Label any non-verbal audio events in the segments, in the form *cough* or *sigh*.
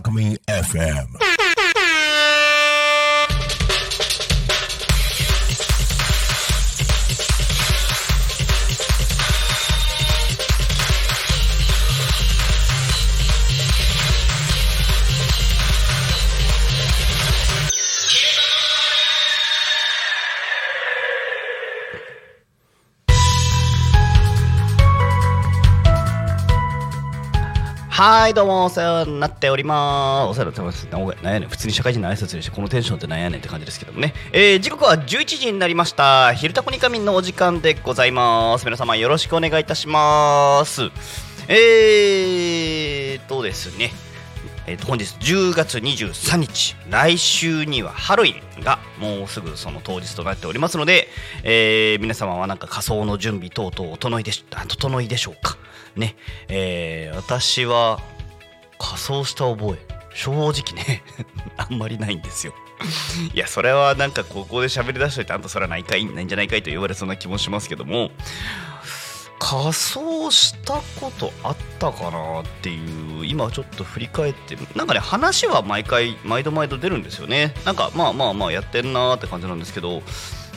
Alchemy FM. はい、どうも、お世話になっております。お世話になってます。なんやねん。普通に社会人の挨拶でして、このテンションってなんやねんって感じですけどもね。えー、時刻は11時になりました。昼タコニカミンのお時間でございます。皆様よろしくお願いいたします。えーとですね。えー、と本日10月23日来週にはハロウィンがもうすぐその当日となっておりますので、えー皆様はなんか仮装の準備等々整いでし整いでしょうかね、えー私は仮装した覚え。正直ね *laughs* あんまりないんですよ。いやそれはなんかここで喋り出しといてあんたそれはないかい？ないんじゃないかいと言われそうな気もしますけども。仮装したことあったかなっていう今ちょっと振り返ってなんかね話は毎回毎度毎度出るんですよね。なんかまあまあまあやってんなーって感じなんですけど、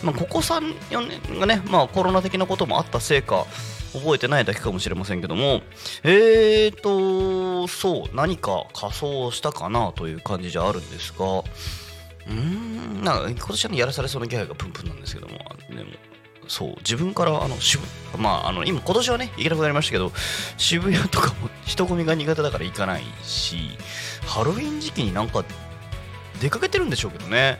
まあ、ここ34年がねまあコロナ的なこともあったせいか覚えてないだけかもしれませんけども。えーとそう何か仮装したかなという感じじゃあるんですが。うーんなんか今年はねやらされそうな気配がプンプンなんですけども。でもそう自分からあの渋まああの今今年はね行けなくなりましたけど渋谷とかも人混みが苦手だから行かないしハロウィン時期になんか出かけてるんでしょうけどね。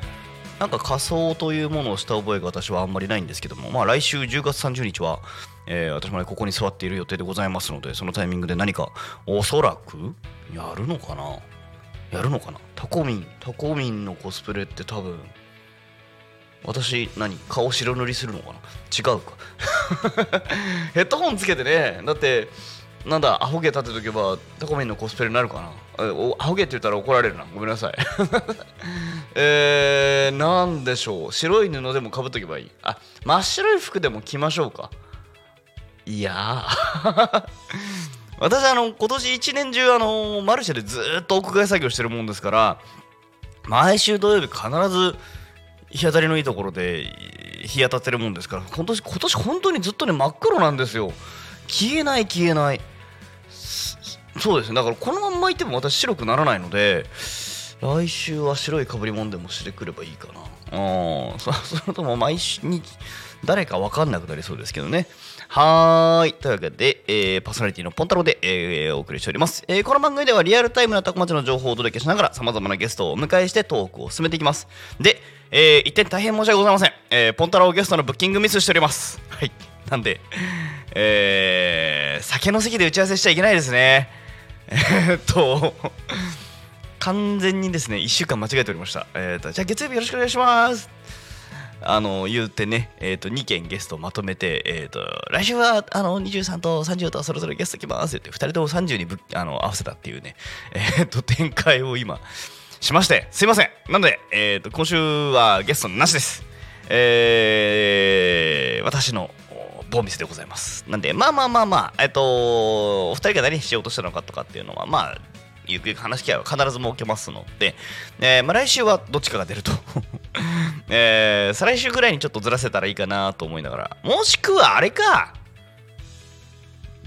なんか仮装というものをした覚えが私はあんまりないんですけども、まあ、来週10月30日は、えー私もねここに座っている予定でございますのでそのタイミングで何かおそらくやるのかな？やるのかな？タコミンタコミンのコスプレって多分私何？顔白塗りするのかな？違うか。*laughs* ヘッドホンつけてね。だってなんだアホ毛立てとけばタコミンのコスプレになるかな？アホ毛って言ったら怒られるな。ごめんなさい。*laughs* えー、なんでしょう。白い布でもかぶっとけばいい？あ真っ白い服でも着ましょうか。いやー。*laughs* 私あの今年一年中あのマルシェでずっと屋外作業してるもんですから毎週土曜日必ず日当たりのいいところで日当たってるもんですから今年今年本当にずっとね真っ黒なんですよ。消えない消えない。そうですねだからこのまんまいても私白くならないので来週は白いかぶり物でもしてくればいいかなうん *laughs* そそれとも毎日誰か分かんなくなりそうですけどねはーい。というわけで、えーパーソナリティのポンタロウで、えーお送りしております、えーこの番組ではリアルタイムなタコ町の情報をお届けしながら、様々なゲストをお迎えしてトークを進めていきます。で、えー一点大変申し訳ございません。えーポンタロウゲストのブッキングミスしております。はい。なんで、えー酒の席で打ち合わせしちゃいけないですね。えーっと、完全にですね、1週間間違えておりました。えーっと、じゃあ月曜日よろしくお願いします。あの言ってね、えー、と2件ゲストをまとめて、えー、と来週はあの23と30とそれぞれゲスト来ますって2人とも30にぶあの合わせたっていうね、えー、と展開を今しましてすいませんなので、えー、と今週はゲストなしです、えー私のボミスでございます。なんでまあまあまあまあえっ、とお二人が何しようとしたのかとかっていうのはまあゆくゆく話す機会は必ず設けますので、えーまあ、来週はどっちかが出ると、*laughs* えー再来週ぐらいにちょっとずらせたらいいかなと思いながら。もしくはあれか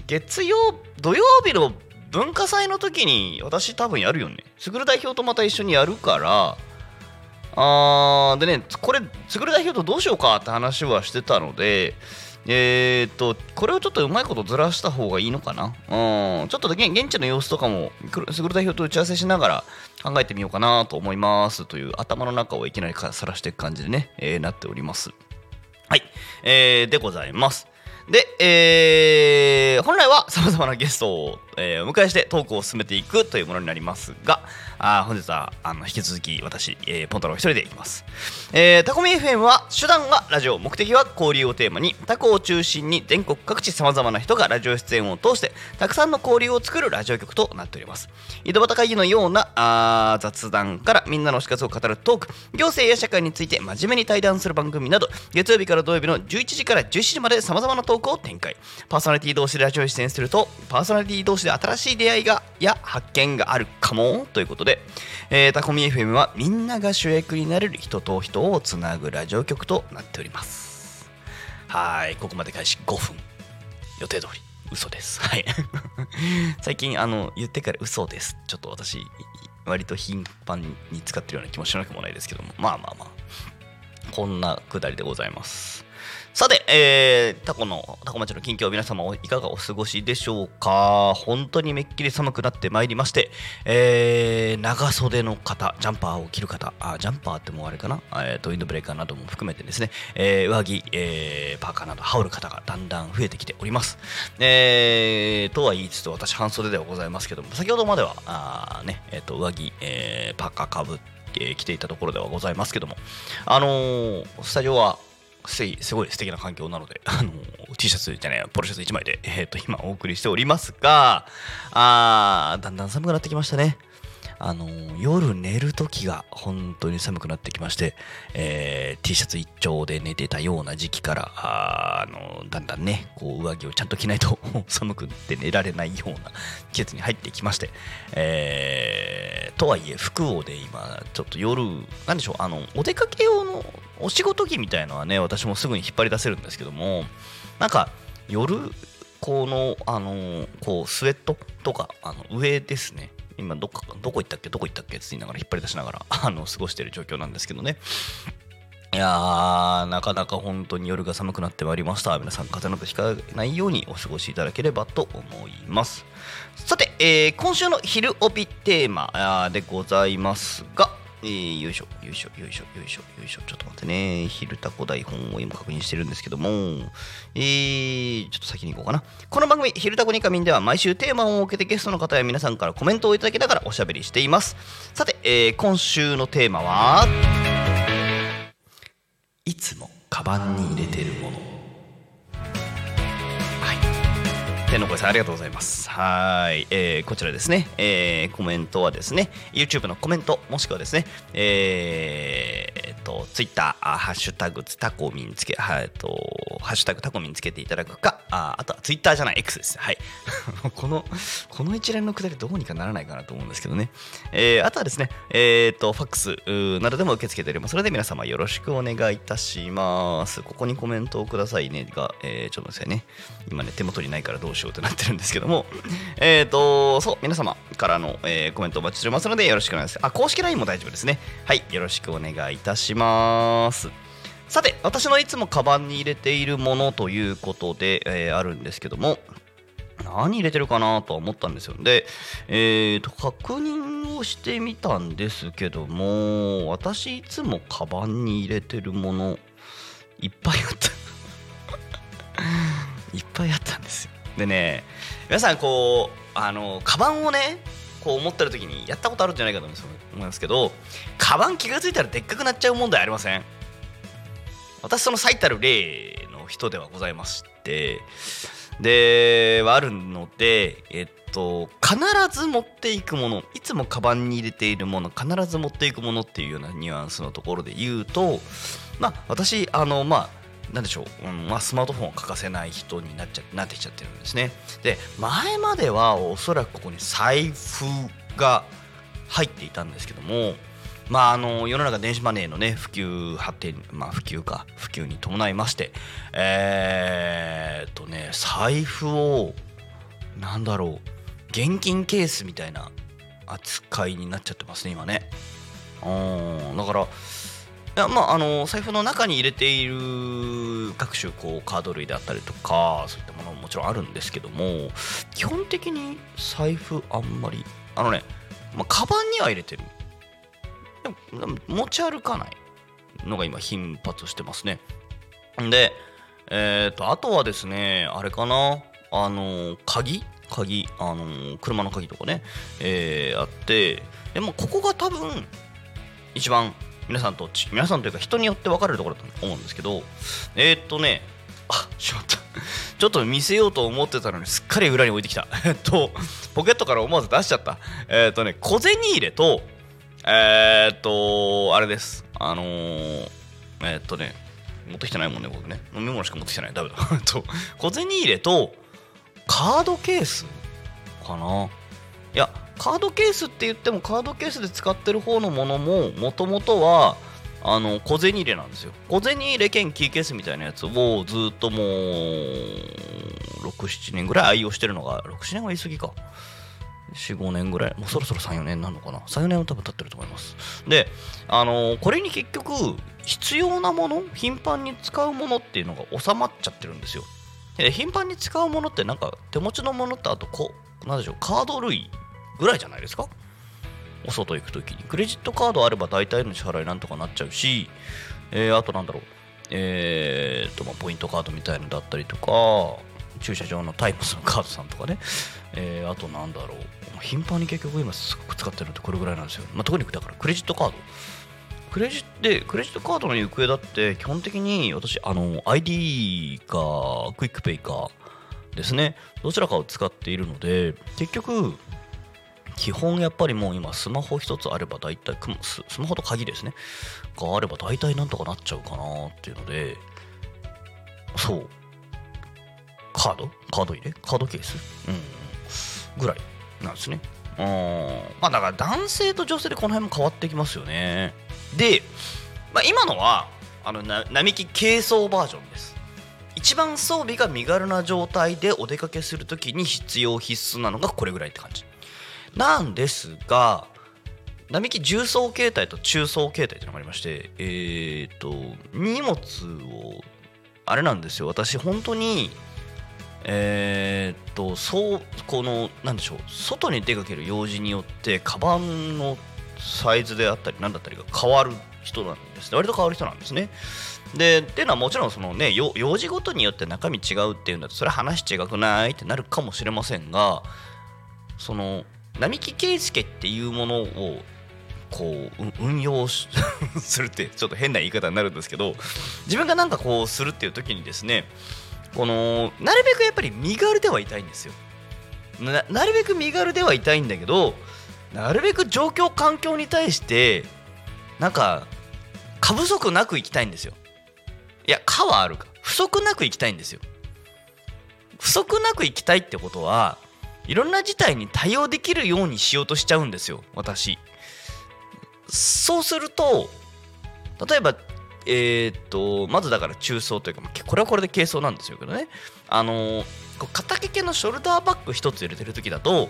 月曜土曜日の文化祭の時に私多分やるよね。すぐる代表とまた一緒にやるから。あーでねこれすぐる代表とどうしようかって話はしてたのでえー、っとこれをちょっとうまいことずらした方がいいのかな？うん。ちょっと現現地の様子とかもくるすぐる代表と打ち合わせしながら考えてみようかなと思います。という頭の中をいきなりさらしていく感じでね、えーなっております。はい、えーでございます。で、えー本来は様々なゲストを、えーお迎えしてトークを進めていくというものになりますが、あ本日はあの引き続き私、えーポンタロウ一人でいきます。えータコミ FM は手段はラジオ、目的は交流をテーマに、タコを中心に全国各地様々な人がラジオ出演を通して、たくさんの交流を作るラジオ局となっております。井戸端会議のようなあ雑談からみんなの死活を語るトーク、行政や社会について真面目に対談する番組など、月曜日から土曜日の11時から17時まで様々なトークを展開。パーソナリティ同士でラジオ出演すると、パーソナリティ同士で新しい出会いがや発見があるかもということで、えータコミ FM はみんなが主役になれる人と人をつなぐラジオ局となっております。はい、ここまで開始5分。予定通り。嘘です。はい。*laughs* 最近、あの、言ってから嘘です。ちょっと私、割と頻繁に使ってるような気もしなくもないですけども、まあまあまあ、こんなくだりでございます。さて、えー、タコの、タコ町の近況、皆様いかがお過ごしでしょうか？本当にめっきり寒くなってまいりまして、えー、長袖の方、ジャンパーを着る方、あジャンパーってもうあれかな、えーと、ウィンドブレーカーなども含めてですね、えー上着、えーパーカーなど羽織る方がだんだん増えてきております。えー、とは言いつつ、私、半袖ではございますけども、先ほどまでは、あね、えーと、上着、えーパーカーかぶって着ていたところではございますけども、あのースタジオは、すいすごい素敵な環境なので、*laughs* あの T シャツじゃないポロシャツ1枚で、えー、と今お送りしておりますがあーだんだん寒くなってきましたね。あの夜寝る時が本当に寒くなってきまして、えー T シャツ一丁で寝てたような時期からああのだんだんねこう上着をちゃんと着ないと寒くって寝られないような季節に入ってきまして、えーとはいえ服をで今ちょっと夜なんでしょうあのお出かけ用のお仕事着みたいのはね私もすぐに引っ張り出せるんですけどもなんか夜このあのこうスウェットとかあの上ですね。今どっかどこ行ったっけ？どこ行ったっけ？って言いながら引っ張り出しながら *laughs* あの過ごしてる状況なんですけどね。いやーなかなか本当に夜が寒くなってまいりました。皆さん風邪などひかないようにお過ごしいただければと思います。さて、えー今週の昼帯テーマでございますが、えーよいしょよいしょよいしょよいしょよいしょ。ちょっと待ってね。昼タコ台本を今確認してるんですけども。えー、ちょっと先に行こうかな。この番組「昼タコニカミン」では毎週テーマを設けてゲストの方や皆さんからコメントをいただきながらおしゃべりしています。さて、えー今週のテーマはいつもカバンに入れてるもの。天の声さんありがとうございます。はい、えーこちらですね、えーコメントはですね YouTube のコメントもしくはですねえーえっと Twitter ハッシュタグタコミンつけはえっとハッシュタグタコミンつけていただくかああとは Twitter じゃない X です。はい。*laughs* このこの一連のくだりどうにかならないかなと思うんですけどね、えーあとはですねえっとファックスなどでも受け付けております。ので皆様よろしくお願いいたします。ここにコメントをくださいねが、えーちょっと待ってね。今ね手元にないからどう。しようってなってるんですけども。*laughs* えっとそう皆様からの、えーコメントお待ちしておりますのでよろしくお願いします。あ公式 LINE も大丈夫ですね。はいよろしくお願いいたします。さて私のいつもカバンに入れているものということで、えーあるんですけども。何入れてるかなとは思ったんですよ。で、えー、と確認をしてみたんですけども私いつもカバンに入れてるものいっぱいあった。*laughs* いっぱいあったんですよ。でね皆さんこうあのカバンをねこう思ってる時にやったことあるんじゃないかと思いますけどカバン気が付いたらでっかくなっちゃう問題ありません？私その最たる例の人ではございましてではあるのでえっと必ず持っていくものいつもカバンに入れているもの必ず持っていくものっていうようなニュアンスのところで言うとまあ私あのまあなんでしょう、うんまあ、スマートフォンは欠かせない人になっちゃなってきちゃってるんですね。で前まではおそらくここに財布が入っていたんですけどもまあ、あの世の中電子マネーのね普及発展、まあ、普及か普及に伴いましてえーっとね財布をなんだろう現金ケースみたいな扱いになっちゃってますね今ね。うんだからやまああの財布の中に入れている各種こうカード類であったりとかそういったものももちろんあるんですけども基本的に財布あんまりあのね、まあ、カバンには入れてる。でも持ち歩かないのが今頻発してますね。でえっ、とあとはですねあれかなあの鍵？鍵あの車の鍵とかね、えーあってでもここが多分一番皆さんと皆さんというか人によって分かれるところだと思うんですけどえーっとねあしまった。*laughs* ちょっと見せようと思ってたのにすっかり裏に置いてきた。*laughs* えっとポケットから思わず出しちゃった。えーっとね小銭入れとえーっとあれです。あのーえっとね持ってきてないもんね僕ね。飲み物しか持ってきてない。ダメだ。*laughs* と小銭入れとカードケースかな。いやカードケースって言ってもカードケースで使ってる方のものももともとはあの小銭入れなんですよ。小銭入れ兼キーケースみたいなやつをずっともう67年ぐらい愛用してるのが67年は言い過ぎか。45年ぐらい。もうそろそろ34年なのかな。34年は多分経ってると思います。であのこれに結局必要なもの頻繁に使うものっていうのが収まっちゃってるんですよ。で頻繁に使うものってなんか手持ちのものってあとこうなんでしょうカード類ぐらいじゃないですか？お外行くときに。クレジットカードあれば大体の支払いなんとかなっちゃうし、えーあとなんだろう。えー、とまあポイントカードみたいのだったりとか駐車場のタイムズのカードさんとかね、えーあとなんだろう。頻繁に結局今すごく使ってるのってこれぐらいなんですよ、まあ、特にだからクレジットカード。クレジでクレジットカードの行方だって基本的に私あの ID かクイックペイかですね。どちらかを使っているので結局基本やっぱりもう今スマホ一つあれば大体ススマホと鍵ですね。があれば大体なんとかなっちゃうかなっていうのでそう。カード？カード入れ？カードケース？うん。ぐらいなんですね。うんまあだから男性と女性でこの辺も変わってきますよね。で、まあ、今のはあの並木軽装バージョンです。一番装備が身軽な状態でお出かけするときに必要必須なのがこれぐらいって感じ。なんですが並木重装形態と中装形態っていうのがありましてえっ、と荷物をあれなんですよ。私本当にえーっとそうこのなんでしょう外に出かける用事によってカバンのサイズであったり何だったりが変わる人なんですね。割と変わる人なんですね。でっていうのはもちろんそのね用事ごとによって中身違うっていうんだとそれ話違くないってなるかもしれませんがその並木圭介っていうものをこう運用 *laughs* するってちょっと変な言い方になるんですけど自分がなんかこうするっていう時にですねこのなるべくやっぱり身軽ではいたいんですよ。ななるべく身軽ではいたいんだけどなるべく状況環境に対してなんか過不足なく生きたいんですよ。いや過はあるか。不足なく生きたいんですよ。不足なく生きたいってことはいろんな事態に対応できるようにしようとしちゃうんですよ私。そうすると例えばえーっとまずだから中層というかこれはこれで軽装なんですけどね。あのーこう肩掛けのショルダーバッグ一つ入れてる時だと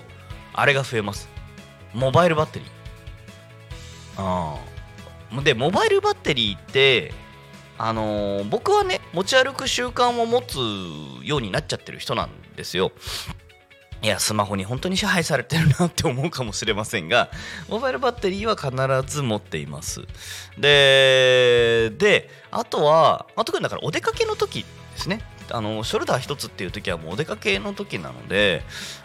あれが増えます。モバイルバッテリー。ああでモバイルバッテリーってあの僕はね持ち歩く習慣を持つようになっちゃってる人なんですよ。いやスマホに本当に支配されてるなって思うかもしれませんが *laughs* モバイルバッテリーは必ず持っています。でであとは、まあ、特にだからお出かけの時ですね。あのショルダー一つっていう時はもうお出かけの時なので、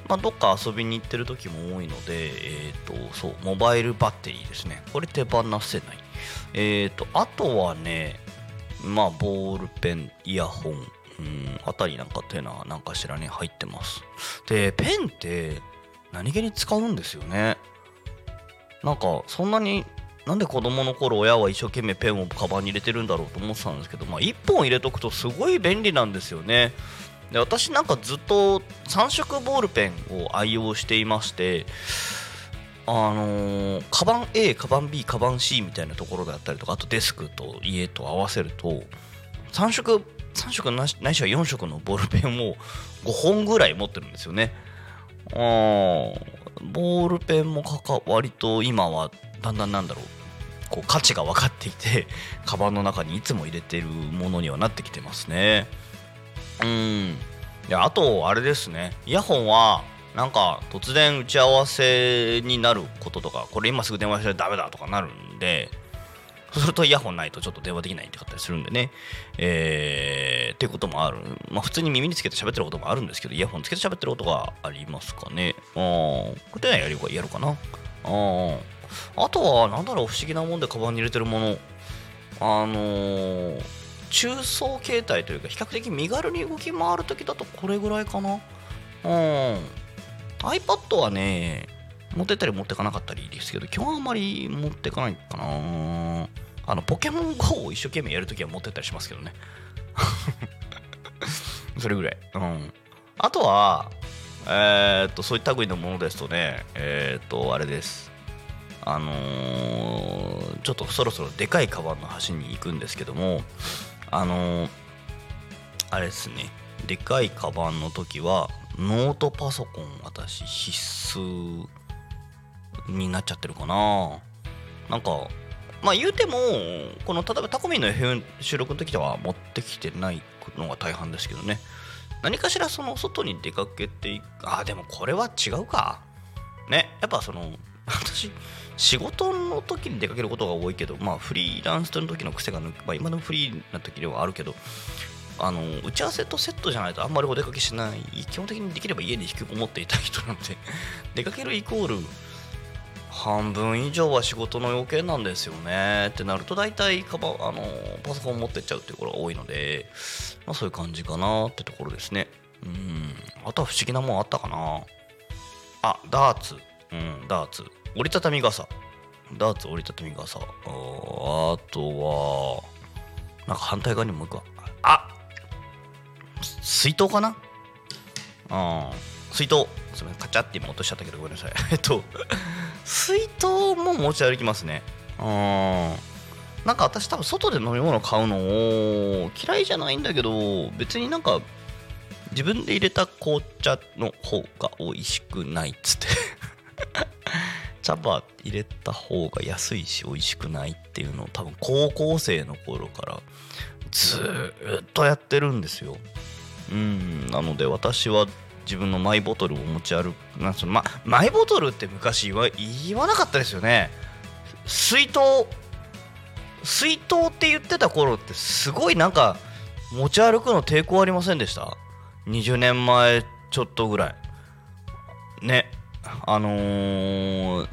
まあ、どっか遊びに行ってる時も多いので、えー、とそうモバイルバッテリーですね。これ手放せない。えー、とあとはねまあボールペンイヤホン。うん。あたりなんかっていうのは何かしらに入ってます。でペンって何気に使うんですよね。なんかそんなになんで子供の頃親は一生懸命ペンをカバンに入れてるんだろうと思ってたんですけど、まあ、1本入れとくとすごい便利なんですよね。で私なんかずっと3色ボールペンを愛用していましてあのーカバン A カバン B カバン C みたいなところだったりとかあとデスクと家と合わせると3色3色ないしないしは4色のボールペンを5本ぐらい持ってるんですよね。あーボールペンもかか割と今はだんだんなんだろうこう価値が分かっていて *laughs* カバンの中にいつも入れてるものにはなってきてますね。うん。であとあれですね。イヤホンはなんか突然打ち合わせになることとかこれ今すぐ電話しないとダメだとかなるんでするとイヤホンないとちょっと電話できないってかったりするんでね。えー、っていうこともある。まあ普通に耳につけて喋ってることもあるんですけど、イヤホンつけて喋ってることがありますかね。あこれでやるやるかな。ああとは、なんだろう、不思議なもんでカバンに入れてるもの。あのー、中層形態というか、比較的身軽に動き回るときだとこれぐらいかな。うん。iPad はね、持ってったり持ってかなかったりですけど、今日はあんまり持ってかないかな。あの、ポケモン GO を一生懸命やるときは持ってったりしますけどね。*laughs* それぐらい。うん。あとは、えー、っと、そういった類のものですとね、えー、っと、あれです。あのー、ちょっとそろそろでかいカバンの端に行くんですけども、あの、あれですね、でかいカバンの時は、ノートパソコン私必須になっちゃってるかな。なんかまあ言うてもこの例えばタコミンの FM 収録の時では持ってきてないのが大半ですけどね。何かしらその外に出かけていく。あでもこれは違うか。ね。やっぱその私仕事の時に出かけることが多いけどまあフリーランスの時の癖が抜け、まあ、今でもフリーな時ではあるけどあの打ち合わせとセットじゃないとあんまりお出かけしない。基本的にできれば家に引きこもっていた人なんで出かけるイコール半分以上は仕事の要件なんですよね。ってなると大体カバあのパソコン持ってっちゃうっていうことが多いので、まあ、そういう感じかなってところですね。うん。あとは不思議なもんあったかな。あダーツ。うんダーツ。折りたたみ傘。ダーツ折りたたみ傘。あとはなんか反対側にもう一個。あ水筒かな？あ水筒。すみません。カチャって今落としちゃったけどごめんなさい。*laughs* えっと水筒も持ち歩きますね。うんなんか私多分外で飲み物買うのを嫌いじゃないんだけど別になんか自分で入れた紅茶の方が美味しくないっつって。*laughs* 茶葉入れた方が安いし美味しくないっていうのを多分高校生の頃からずっとやってるんですよ。うん。なので私は自分のマイボトルを持ち歩くなんその、ま、マイボトルって昔言わ言わなかったですよね。水筒水筒って言ってた頃ってすごいなんか持ち歩くの抵抗ありませんでした？20年前ちょっとぐらい。ねあのー、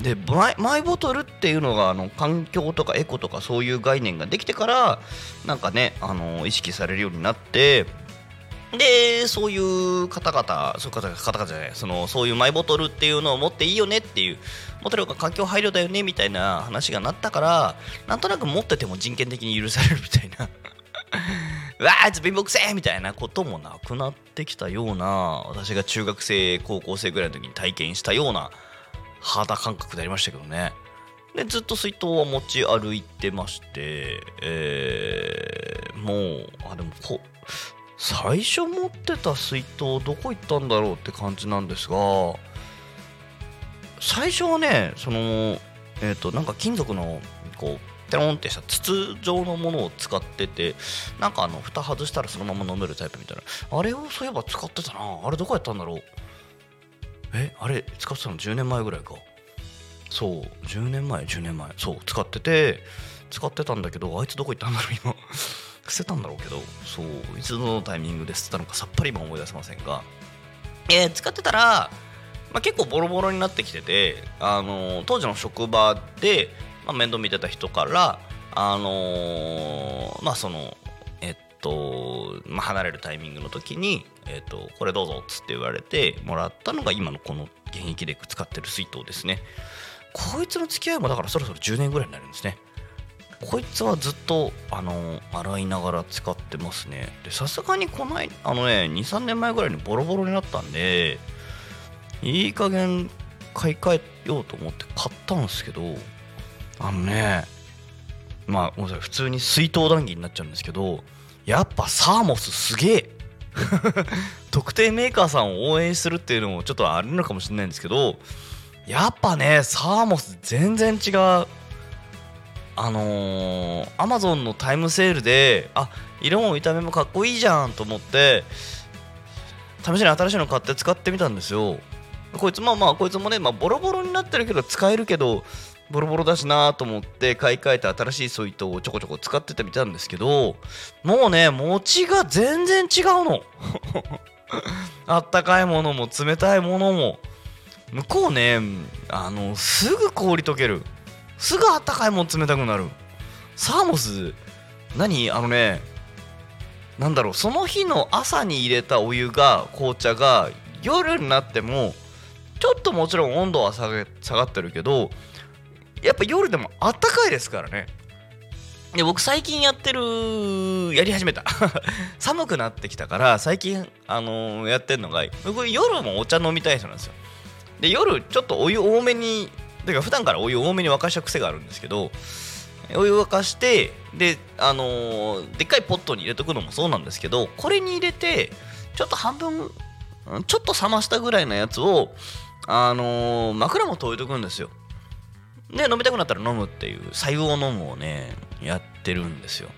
でマイマイボトルっていうのがあの環境とかエコとかそういう概念ができてからなんかね、あのー、意識されるようになってでそういう方々そういう方方々じゃないそのそういうマイボトルっていうのを持っていいよねっていう持ってる方が環境配慮だよねみたいな話がなったからなんとなく持ってても人権的に許されるみたいな。う *laughs* わあいつ貧乏くせえみたいなこともなくなってきたような私が中学生高校生ぐらいの時に体験したような肌感覚でありましたけどね。でずっと水筒は持ち歩いてまして、えー、もうあでもこ最初持ってた水筒どこ行ったんだろうって感じなんですが最初はねそのえっ、ー、となんか金属のこうテロンってした筒状のものを使っててなんかあの蓋外したらそのまま飲めるタイプみたいな。あれをそういえば使ってたな。あれどこやったんだろう。えあれ使ってたの10年前ぐらいか。そう10年前10年前。そう使ってて使ってたんだけどあいつどこ行ったんだろう今。捨てたんだろうけどそういつのタイミングで捨てたのかさっぱり今思い出せませんが、えー、使ってたら、まあ、結構ボロボロになってきてて、あのー、当時の職場で、まあ、面倒見てた人からあのー、まあそのえっと、まあ、離れるタイミングの時に、えっと、これどうぞっつって言われてもらったのが今のこの現役で使ってる水筒ですね。こいつの付き合いもだからそろそろ10年ぐらいになるんですねこいつはずっとあの洗いながら使ってますね。でさすがにこのあのね23年前ぐらいにボロボロになったんでいい加減買い替えようと思って買ったんですけどあのねまあごめんなさい普通に水筒談義になっちゃうんですけどやっぱサーモスすげえ。*laughs* 特定メーカーさんを応援するっていうのもちょっとあるのかもしれないんですけどやっぱねサーモス全然違う。あのー、アマゾンのタイムセールであ色も見た目もかっこいいじゃんと思って試しに新しいの買って使ってみたんですよ。こいつまあまあこいつもね、まあ、ボロボロになってるけど使えるけどボロボロだしなと思って買い替えて新しいソイトをちょこちょこ使っててみたんですけどもうね餅が全然違うの。*laughs* あったかいものも冷たいものも。向こうねあのすぐ氷溶ける。すぐあったかいもん冷たくなる。サーモス何？あのねなんだろうその日の朝に入れたお湯が紅茶が夜になってもちょっともちろん温度は下げ下がってるけどやっぱ夜でもあったかいですからね。で僕最近やってるやり始めた。*laughs* 寒くなってきたから最近、あのーやってるのが僕夜もお茶飲みたい人なんですよ。で夜ちょっとお湯多めにてか普段からお湯多めに沸かした癖があるんですけどお湯沸かしてであのーでっかいポットに入れとくのもそうなんですけどこれに入れてちょっと半分ちょっと冷ましたぐらいのやつをあのー枕元置いとくんですよ。で飲みたくなったら飲むっていう白湯を飲むをねやってるんですよ。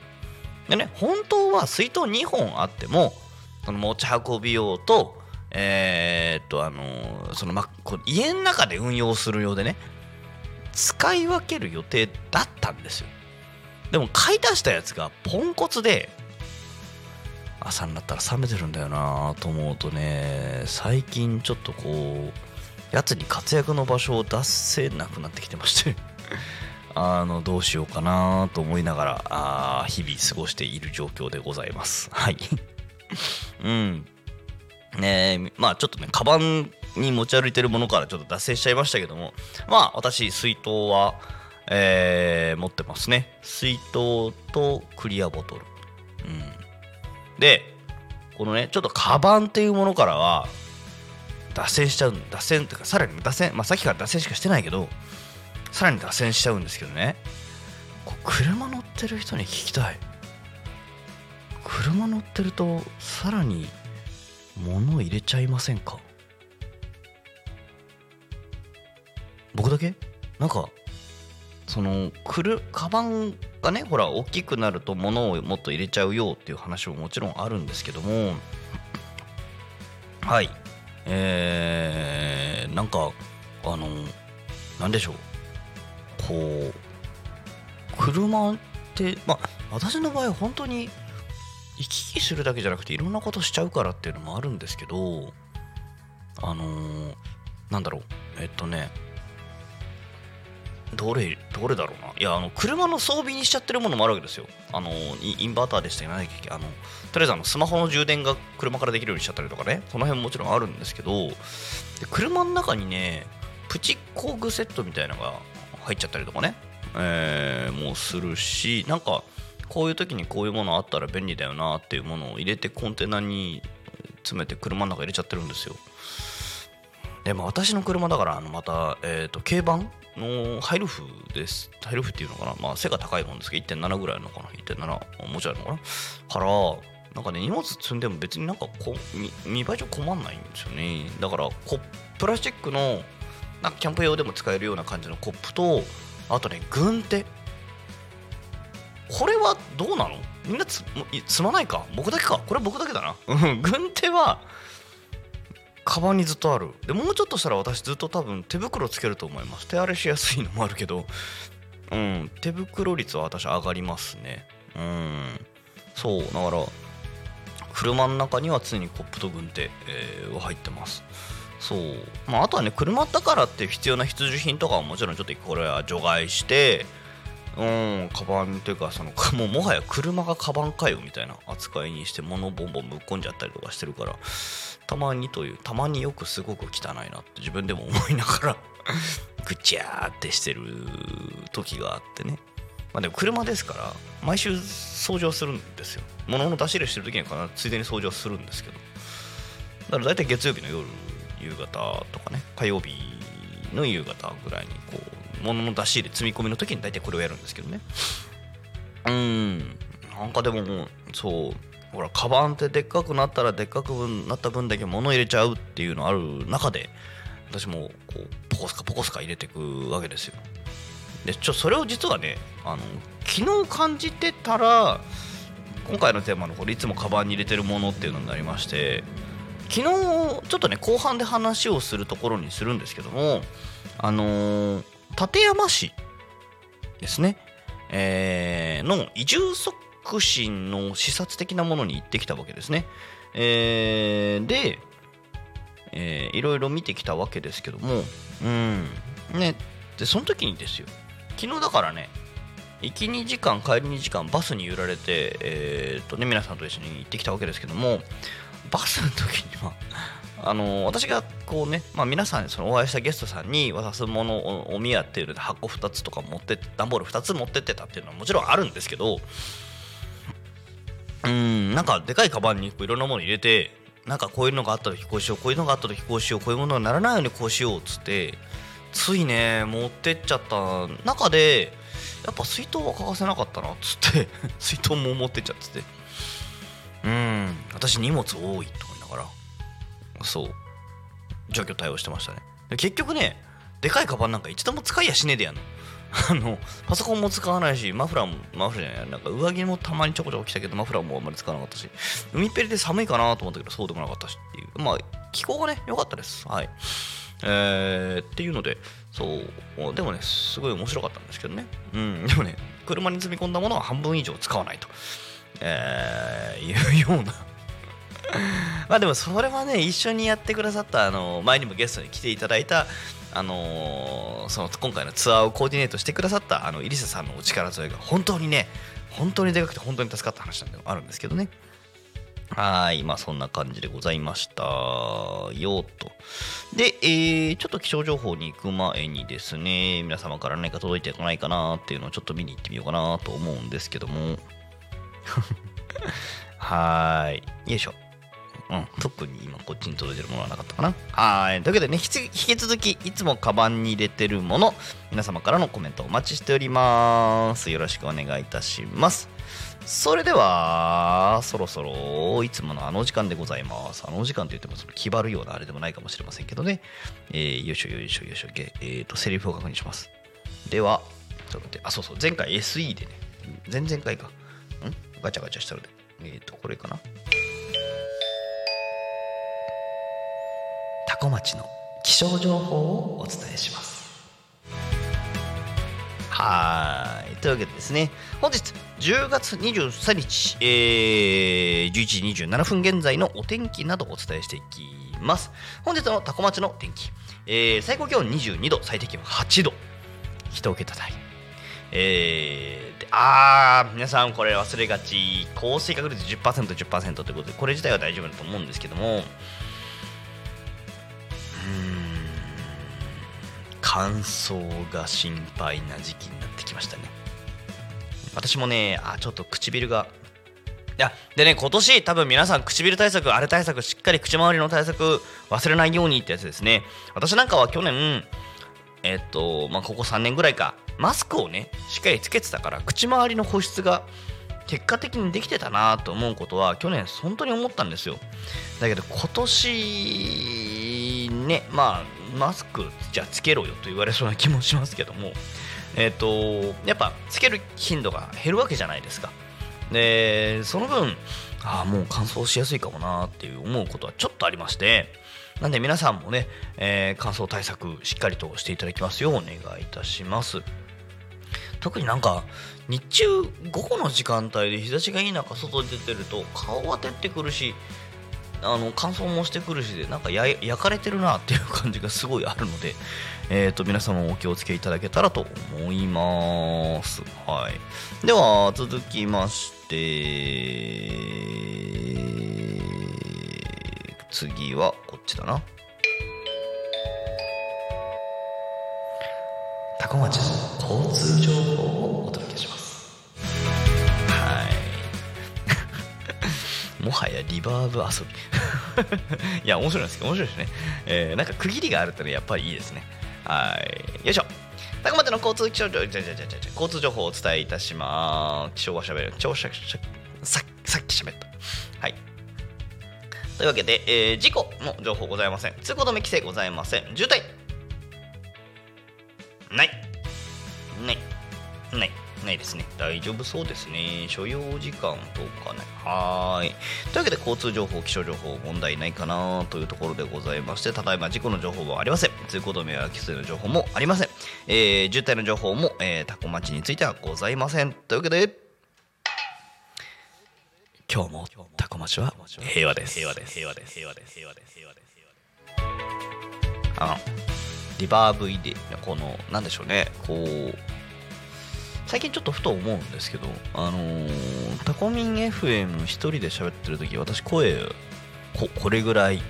でね本当は水筒2本あってもその持ち運び用とえーっとあのーそのまこ家の中で運用する用でね使い分ける予定だったんですよ。でも買い足したやつがポンコツで朝になったら冷めてるんだよなと思うとね最近ちょっとこうやつに活躍の場所を出せなくなってきてまして。*laughs* あのどうしようかなと思いながらあ日々過ごしている状況でございます。はい。*laughs* うん。ねえまあちょっとねカバンに持ち歩いてるものからちょっと脱線しちゃいましたけどもまあ私水筒はえー持ってますね。水筒とクリアボトル。うん。でこのねちょっとカバンっていうものからは脱線しちゃうん脱線っていうかさらに脱線まあさっきから脱線しかしてないけどさらに脱線しちゃうんですけどね。こう車乗ってる人に聞きたい。車乗ってるとさらに物入れちゃいませんか？だけ？なんかそのくるカバンがねほら大きくなると物をもっと入れちゃうよっていう話ももちろんあるんですけども。はい。えー、なんかあのなんでしょう。こう車ってまあ私の場合本当に行き来するだけじゃなくていろんなことしちゃうからっていうのもあるんですけどあのーなんだろう。えっとねどれどれだろうな。いやあの車の装備にしちゃってるものもあるわけですよ。あのインバーターでしたっけ何だっけあのとりあえずあのスマホの充電が車からできるようにしちゃったりとかね。その辺ももちろんあるんですけど車の中にねプチ工具セットみたいなのが入っちゃったりとかね、えーもうするしなんかこういう時にこういうものあったら便利だよなっていうものを入れてコンテナに詰めて車の中入れちゃってるんですよ。でも私の車だからあのまた、えー、と軽バンのハイルフです。ハイルフっていうのかな？まあ背が高いもんですけど1.7ぐらいのかな？1.7もちょいあるのかな？からなんかね荷物積んでも別になんかこう見栄え上困んないんですよね。だからこプラスチックのなんかキャンプ用でも使えるような感じのコップとあとね軍手。これはどうなの？みんなつ積まないか？僕だけか？これは僕だけだな。軍手はカバンにずっとある。でもうちょっとしたら私ずっと多分手袋つけると思います。手荒れしやすいのもあるけどうん手袋率は私上がりますね。うん。そうだから車の中には常にコップと軍手、えは入ってます。そう。まああとはね車だからって必要な必需品とかはもちろんちょっとこれは除外してうん、カバンというかその *laughs* もうもはや車がカバンかよみたいな扱いにして物ボンボンぶっ込んじゃったりとかしてるから。たまにというたまによくすごく汚いなって自分でも思いながら *laughs* ぐちゃーってしてる時があってね。まあでも車ですから毎週掃除をするんですよ。物の出し入れしてる時にはついでに掃除をするんですけど。だから大体月曜日の夜夕方とかね火曜日の夕方ぐらいにこう物の出し入れ積み込みの時に大体これをやるんですけどね。うん。なんかでももうそうほらカバンってでっかくなったらでっかくなった分だけ物入れちゃうっていうのある中で私もこうポコスカポコスカ入れていくわけですよ。でちょそれを実はねあの昨日感じてたら今回のテーマのこれいつもカバンに入れてるものっていうのになりまして昨日ちょっとね後半で話をするところにするんですけどもあのー館山市ですね、えーの移住促進の視察的なものに行ってきたわけですね。えーで、えーいろいろ見てきたわけですけども、うん、ね、で、その時にですよ、昨日だからね、行き2時間、帰り2時間、バスに揺られて、えーっとね、皆さんと一緒に行ってきたわけですけども、バスの時には、あの私がこうね、まあ、皆さんそのお会いしたゲストさんに渡すものをお宮っていうので箱2つとか持って段ボール2つ持ってってたっていうのはもちろんあるんですけどうん。なんかでかいカバンにいろんなもの入れてなんかこういうのがあった時こうしよう。こういうのがあった時こうしよう。こういうものにならないようにこうしようっつってついね持ってっちゃった。中でやっぱ水筒は欠かせなかったなっつって *laughs* 水筒も持ってっちゃってて。うん。私荷物多いと思いながらそう。状況対応してましたね。結局ねでかいカバンなんか一度も使いやしねえでやんの。あのパソコンも使わないしマフラーもマフラーじゃないなんか上着もたまにちょこちょこ着たけどマフラーもあんまり使わなかったし海っぺりで寒いかなと思ったけどそうでもなかったしっていう。まあ気候がね良かったです。はい。えー、っていうのでそうでもねすごい面白かったんですけどね。うんでもね車に積み込んだものは半分以上使わないと。えー、いうような。*laughs* まあでもそれはね一緒にやってくださったあの前にもゲストに来ていただいたあのーその今回のツアーをコーディネートしてくださったあのイリサさんのお力添えが本当にね本当にでかくて本当に助かった話なんでもあるんですけどね。はいまあそんな感じでございましたよと。で、えーちょっと気象情報に行く前にですね皆様から何か届いてこないかなっていうのをちょっと見に行ってみようかなと思うんですけども。*laughs* はーいよいしょ。うん、特に今こっちに届いてるものはなかったかな。はい。というわけでね、引き続きいつもカバンに入れてるもの、皆様からのコメントお待ちしております。よろしくお願いいたします。それでは、そろそろいつものあの時間でございます。あの時間といってもその気張るようなあれでもないかもしれませんけどね。えー、よいしょよいしょよいしょ。えー、と、セリフを確認します。では、ちょっと待って、あ、そうそう、前回 SE でね、前々回か。ん？ガチャガチャしたので。えっ、ー、と、これかな。多古町の気象情報をお伝えします。はい。というわけでですね本日10月23日、えー、11時27分現在のお天気などをお伝えしていきます。本日の多古町の天気、えー、最高気温22度最低気温8度。一桁台えー、であー皆さんこれ忘れがち。降水確率 10%10% 10%ということでこれ自体は大丈夫だと思うんですけども。乾燥が心配な時期になってきましたね。私もねあちょっと唇が。いやでね今年多分皆さん唇対策あれ対策しっかり口周りの対策忘れないようにってやつですね。私なんかは去年えっとまあここ3年ぐらいかマスクをねしっかりつけてたから口周りの保湿が結果的にできてたなと思うことは去年本当に思ったんですよ。だけど今年ねまあマスクじゃあつけろよと言われそうな気もしますけどもえっ、とやっぱつける頻度が減るわけじゃないですか。でその分ああもう乾燥しやすいかもなっていう思うことはちょっとありましてなんで皆さんもね、えー乾燥対策しっかりとしていただきますようお願いいたします。特になんか日中午後の時間帯で日差しがいい中外に出てると顔は照ってくるしあの乾燥もしてくるしでなんかや焼かれてるなっていう感じがすごいあるので、えー、と皆様お気をつけいただけたらと思います、はい、では続きまして次はこっちだな。多古町交通もはやリバーブ遊び。*laughs* いや面白いんですけど面白いですね、えーなんか区切りがあるとねやっぱりいいですね。はい。よいしょ。多古町の交通気象情じゃじゃじゃじゃじゃ交通情報をお伝えいたします。気象がしゃべる。超しゃしゃささっきしゃべった。はい。というわけで、えー事故の情報ございません。通行止め規制ございません。渋滞。ない。ない。ない。ないですね。大丈夫そうですね。所要時間どうかね。はーい。というわけで、交通情報、気象情報、問題ないかなというところでございまして、ただいま事故の情報はありません。通行止めや規制の情報もありません。えー、渋滞の情報も、えー、タコ町についてはございません。というわけで、今日もタコ町は平和です。平和です。平和です。平和です。平和です。平和です。あの、リバーブ入れ、この、なんでしょうね、こう、最近ちょっとふと思うんですけど、あのータコミン FM 一人で喋ってる時私声ここれぐらい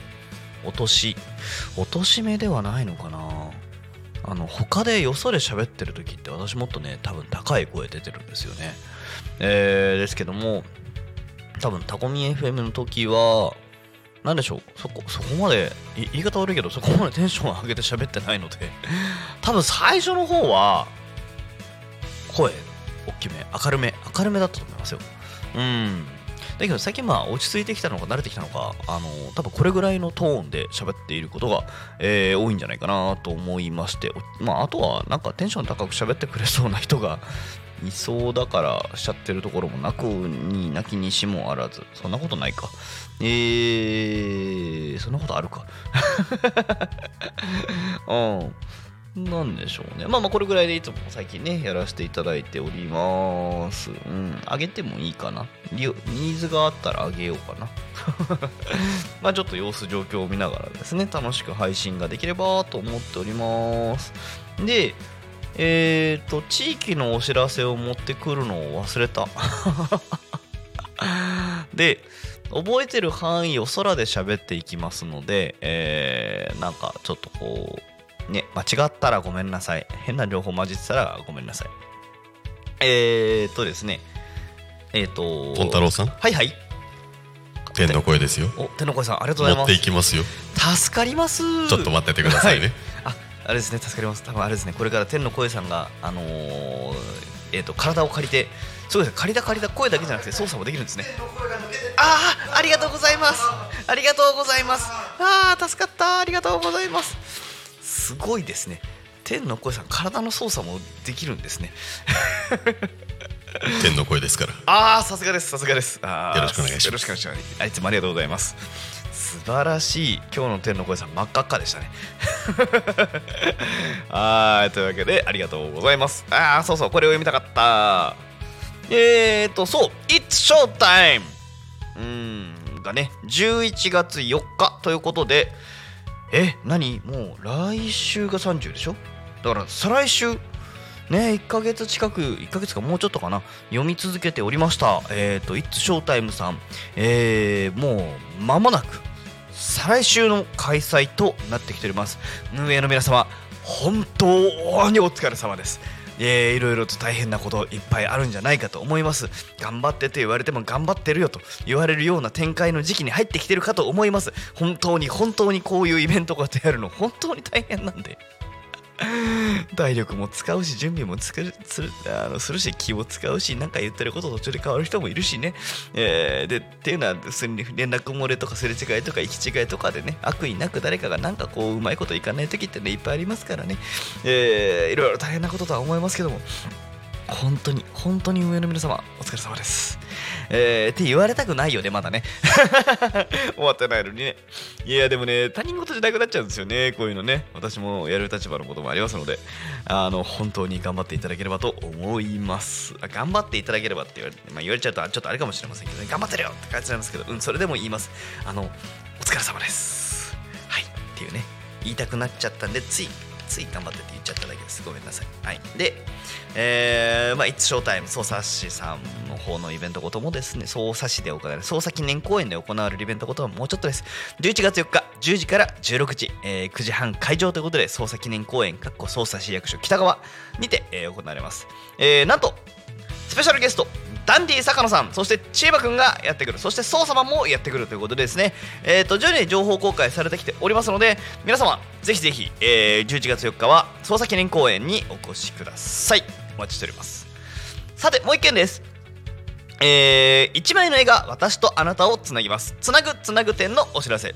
落とし落とし目ではないのかな。あの他でよそで喋ってる時って私もっとね多分高い声出てるんですよね、えーですけども多分タコミン FM の時はなんでしょう？そこそこまで言い方悪いけどそこまでテンション上げて喋ってないので多分最初の方は声大きめ明るめ明るめだったと思いますよ。うん。だけど最近まあ落ち着いてきたのか慣れてきたのかあの多分これぐらいのトーンで喋っていることが、えー多いんじゃないかなと思いましておまああとはなんかテンション高く喋ってくれそうな人がいそうだからしちゃってるところもなくになきにしもあらず。そんなことないか。えー、そんなことあるか。*laughs* うんなんでしょうね。まあまあこれぐらいでいつも最近ね、やらせていただいております。うん。あげてもいいかな。ニーズがあったらあげようかな。*laughs* まあちょっと様子状況を見ながらですね、楽しく配信ができればと思っております。で、えっ、と、地域のお知らせを持ってくるのを忘れた。*laughs* で、覚えてる範囲を空で喋っていきますので、えーなんかちょっとこう、ね、間違ったらごめんなさい。変な情報混じってたらごめんなさい。えー、っとですね、えーっと、トン太郎さん？はいはい。天の声ですよお、天の声さん、ありがとうござい持ってます。いきますよ助かります。ちょっと待っててくださいね、あ、あれですね、助かります。多分あれですね、これから天の声さんが、あのーえー、と体を借りて、そうですね、借りた借りた声だけじゃなくて操作もできるんですね。ああ、ありがとうございます。ありがとうございます。ああ、助かった。ありがとうございます。すごいですね。天の声さん、体の操作もできるんですね。*laughs* 天の声ですからああ、さすがです、さすがです。よろしくお願いしますよろしくお願いします。あいつもありがとうございます。素晴らしい。今日の天の声さん、真っ赤っかでしたね。*laughs* はい、というわけで、ありがとうございます。ああ、そうそう、これを読みたかった。えーと、そう、It's Showtime! うーん、がね、11月4日ということで、え、何？もう来週が30でしょ？だから再来週？ね1ヶ月近く1ヶ月かもうちょっとかな？読み続けておりました。えっ、と「It's Showtime」さん。えー、もう間もなく再来週の開催となってきております。運営の皆様本当にお疲れ様です。えーいろいろと大変なこといっぱいあるんじゃないかと思います。頑張ってと言われても頑張ってるよと言われるような展開の時期に入ってきてるかと思います。本当に本当にこういうイベントがやるの本当に大変なんで。体力も使うし準備もつくするあのするし気を使うし何か言ってること途中で変わる人もいるしね、えーでっていうのは普通に連絡漏れとかすれ違いとか行き違いとかでね悪意なく誰かが何かこううまいこといかない時ってねいっぱいありますからね、えーいろいろ大変なこととは思いますけども。本当に本当に運営の皆様お疲れ様です。えー、って言われたくないよねまだね。*laughs* 終わってないのにね。いやでもね他人事じゃなくなっちゃうんですよねこういうのね。私もやる立場のこともありますので。あの本当に頑張っていただければと思います。頑張っていただければって言われ,、まあ、言われちゃうとちょっとあれかもしれませんけどね。頑張ってるよって感じなんですけどうんそれでも言います。あのお疲れ様です。はい。っていうね。言いたくなっちゃったんでついつい頑張ってって言っちゃっただけですごめんなさいはいでえーまあ、It's Showtime 捜査士さんの方のイベントごともですね、捜査市で行われる、捜査記念公演で行われるイベントごとはもうちょっとです。11月4日、10時から16時、えー9時半会場ということで、捜査記念公演、かっこ捜査市役所北側にて、えー行われます。えーなんと、スペシャルゲスト、ダンディ坂野さん、そして千葉くんがやってくる、そして捜査マンもやってくるということでですね、えー、と徐々に情報公開されてきておりますので、皆様、ぜひぜひ、えー11月4日は捜査記念公演にお越しください。お待ちしております。さて、もう一件です。えー、1枚の絵が私とあなたをつなぎます。つなぐつなぐ展のお知らせ。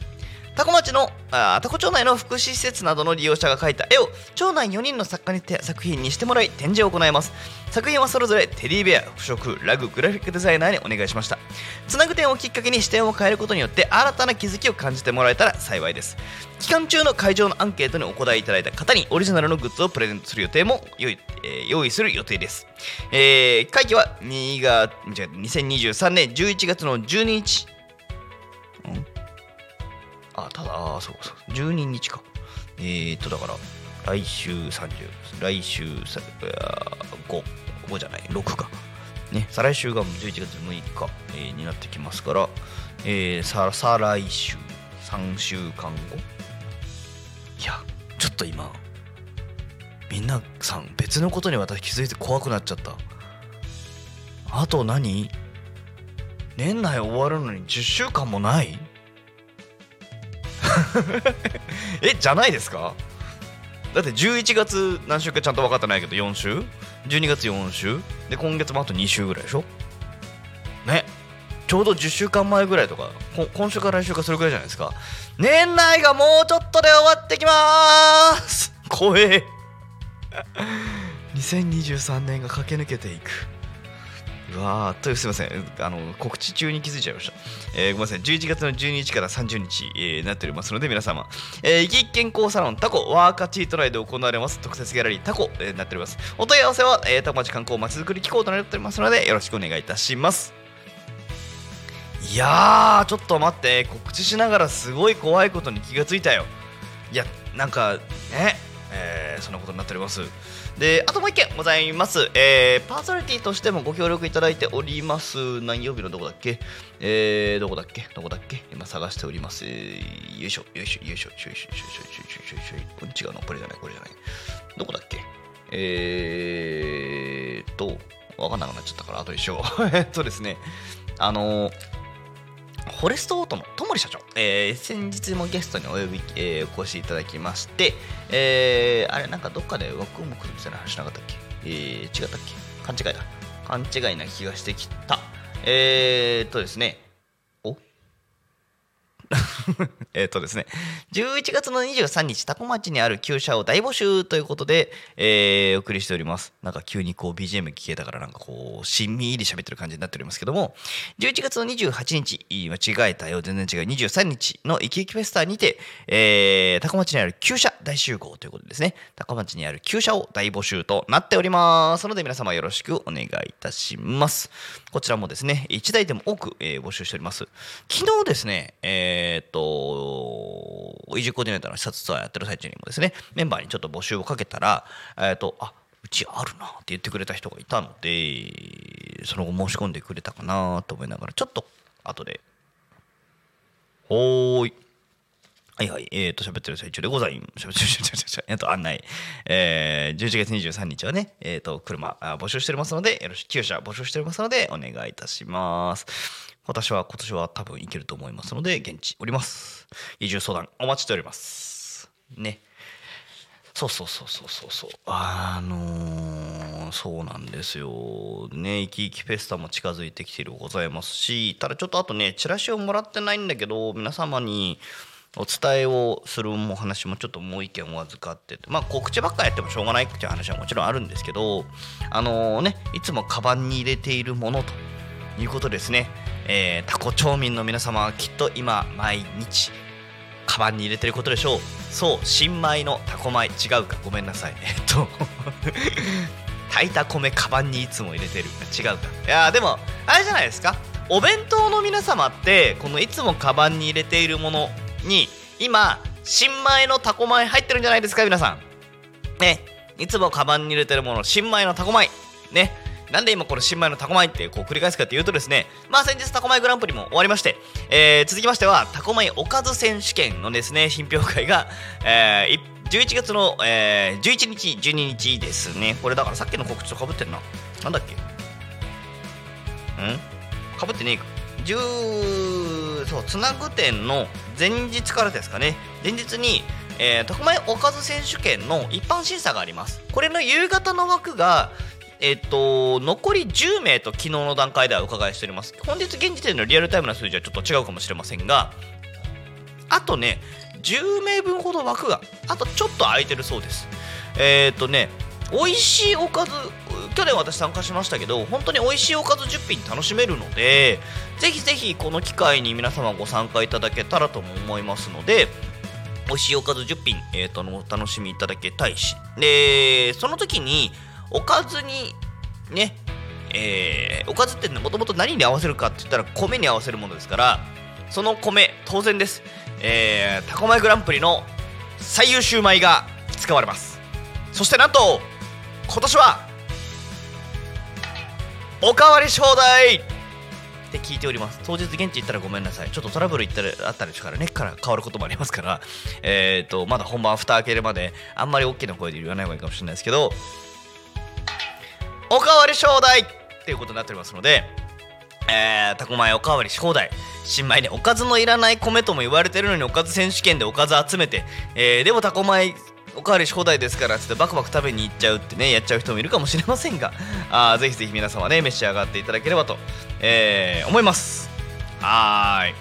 タコ町のあタコ町内の福祉施設などの利用者が描いた絵を町内4人の作家に作品にしてもらい展示を行います。作品はそれぞれテディベア服飾ラググラフィックデザイナーにお願いしました。つなぐ点をきっかけに視点を変えることによって新たな気づきを感じてもらえたら幸いです。期間中の会場のアンケートにお答えいただいた方にオリジナルのグッズをプレゼントする予定も用意,、えー用意する予定です、えー会期は2が違う2023年11月の12日。あただあそうそう12日か。えー、っとだから来週30来週5 5じゃない6か。ね。再来週が11月6日、えーになってきますから、えー、さ再来週3週間後。いやちょっと今みんなさん別のことに私気づいて怖くなっちゃった。あと何？年内終わるのに10週間もない？*laughs* えじゃないですか？だって11月何週かちゃんと分かってないけど4週？12月4週？で今月もあと2週ぐらいでしょ？ね。ちょうど10週間前ぐらいとか今週か来週かそれぐらいじゃないですか。年内がもうちょっとで終わってきまーす！怖え。*laughs* 2023年が駆け抜けていく。うわーというすみません。あの告知中に気づいちゃいました、えーごめんなさい。11月の12日から30日、えーなっておりますので皆様、えー、生き生き健康サロンタコワーカチートライで行われます。特設ギャラリータコ、えーなっております。お問い合わせは、えー、タコ町観光まちづくり機構となっておりますのでよろしくお願いいたします。いやーちょっと待って。告知しながらすごい怖いことに気がついたよ。いやなんかね、えーそんなことになっております。であともう一件ございます、えー、パーソナリティとしてもご協力いただいております。何曜日のどこだっけ、えー、どこだっけ？どこだっけ？今探しております、えー、よいしょよいしょよいしょよいしょよいしょよいしょ違うのこれじゃないこれじゃない。どこだっけ？えーと分かんなくなっちゃったから後でしよう。*laughs* ですね。あのーフォレストオートのともり社長、えー先日もゲストにお呼び、えーお越しいただきまして、えーあれなんかどっかで枠をもくるみたいな話なかったっけ、えー違ったっけ？勘違いだ。勘違いな気がしてきた。えー、っとですね。*laughs* えっとですね11月の23日タコ町にある旧車を大募集ということで、えーお送りしております。なんか急にこう BGM 聞けたからなんかこうしんみり喋ってる感じになっておりますけども11月の28日間違えたよ全然違う23日のイキイキフェスタにて、えー、タコ町にある旧車大集合ということでですね。タコ町にある旧車を大募集となっております。ので皆様よろしくお願いいたします。こちらもですね1台でも多く、えー募集しております。昨日ですねえーっと移住コーディネーターの視察ツアーやってる最中にもですねメンバーにちょっと募集をかけたらえーっとあうちあるなって言ってくれた人がいたのでその後申し込んでくれたかなと思いながらちょっと後でほーい。はいはい、えー、と、喋ってる最中でございます。喋ってる喋ってる喋ってるえっと、案内。えー、11月23日はね、えっ、と、車あ募集しておりますので、よろしく、9社募集しておりますので、お願いいたします。私は今年は多分行けると思いますので、現地おります。移住相談お待ちしております。ね。そうそうそうそうそうそう。あのーそうなんですよ。ね、生き生きフェスタも近づいてきてるございますし、ただちょっとあとね、チラシをもらってないんだけど、皆様にお伝えをするも話もちょっともう一件お預かっててまあ告知ばっかやってもしょうがないっていう話はもちろんあるんですけどあのねいつもカバンに入れているものということですね、えータコ町民の皆様はきっと今毎日カバンに入れてることでしょう。そう新米のタコ米違うか？ごめんなさい。*laughs* えっと炊いた米カバンにいつも入れてる。違うか？いやでもあれじゃないですか？お弁当の皆様ってこのいつもカバンに入れているものに今新米のタコ米入ってるんじゃないですか皆さん。ね。いつもカバンに入れてるもの新米のタコ米。ね。なんで今この新米のタコ米ってこう繰り返すかっていうとですね。まあ先日タコ米グランプリも終わりまして、えー続きましてはタコ米おかず選手権のですね品評会が、えーい11月の、えー11日12日ですね。これだからさっきの告知とかぶってるな。なんだっけ？ん？かぶってねえか。10そうつなぐ店の前日からですかね。前日に、えー、特米おかず選手権の一般審査があります。これの夕方の枠がえっと残り10名と昨日の段階ではお伺いしております。本日現時点のリアルタイムな数字はちょっと違うかもしれませんがあとね10名分ほど枠があとちょっと空いてるそうです。えっ、とね美味しいおかず去年私参加しましたけど本当に美味しいおかず10品楽しめるのでぜひぜひこの機会に皆様ご参加いただけたらとも思いますので美味しいおかず10品、えー、とお楽しみいただきたいし。でその時におかずにねえーおかずってもともと何に合わせるかって言ったら米に合わせるものですからその米当然です、えー、タコ米グランプリの最優秀米が使われます。そしてなんと今年はおかわり招待って聞いております。当日現地行ったらごめんなさい。ちょっとトラブル行ったらあったりからねから変わることもありますから。えっ、とまだ本番蓋開けるまであんまり大きな声で言わない方がいいかもしれないですけど。おかわり招待っていうことになっておりますのでえー、タコ米おかわりし放題新米ねおかずのいらない米とも言われてるのにおかず選手権でおかず集めて、えーでもタコ米おかわりし放題ですからつってバクバク食べに行っちゃうってねやっちゃう人もいるかもしれませんがあぜひぜひ皆様ね召し上がっていただければと、えー思いますはーい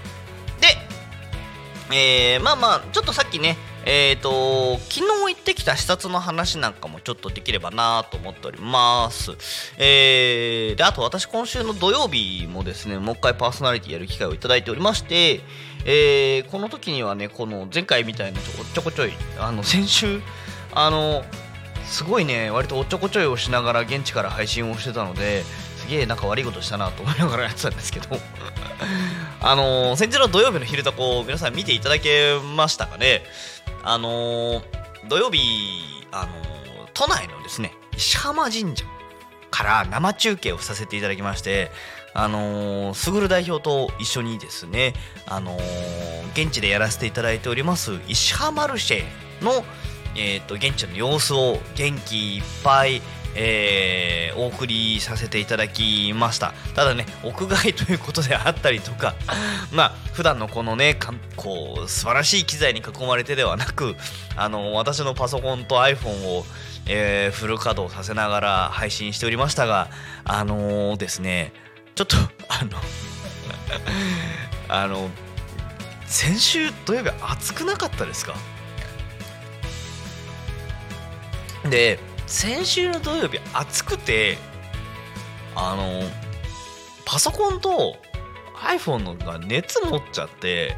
でえーまあまあちょっとさっきねえー、と昨日行ってきた視察の話なんかもちょっとできればなと思っております。えーであと私今週の土曜日もですねもう一回パーソナリティやる機会をいただいておりまして、えーこの時にはねこの前回みたいなちょこちょこちょいあの先週あのすごいね割とおっちょこちょいをしながら現地から配信をしてたのですげえなんか悪いことしたなと思いながらやってたんですけど。*laughs* あの先日の土曜日の昼タコ皆さん見ていただけましたかね。あの土曜日あの都内のですね石浜神社から生中継をさせていただきましてあのすぐる代表と一緒にですねあの現地でやらせていただいております石浜マルシェのえー、と現地の様子を元気いっぱい、えーお送りさせていただきました。ただね屋外ということであったりとか *laughs* まあ普段のこのねかんこう素晴らしい機材に囲まれてではなくあの私のパソコンと iPhone を、えーフル稼働させながら配信しておりましたがあのですねちょっとあのあの先週土曜日暑くなかったですか？で先週の土曜日暑くてあのパソコンと iPhone のが熱持っちゃって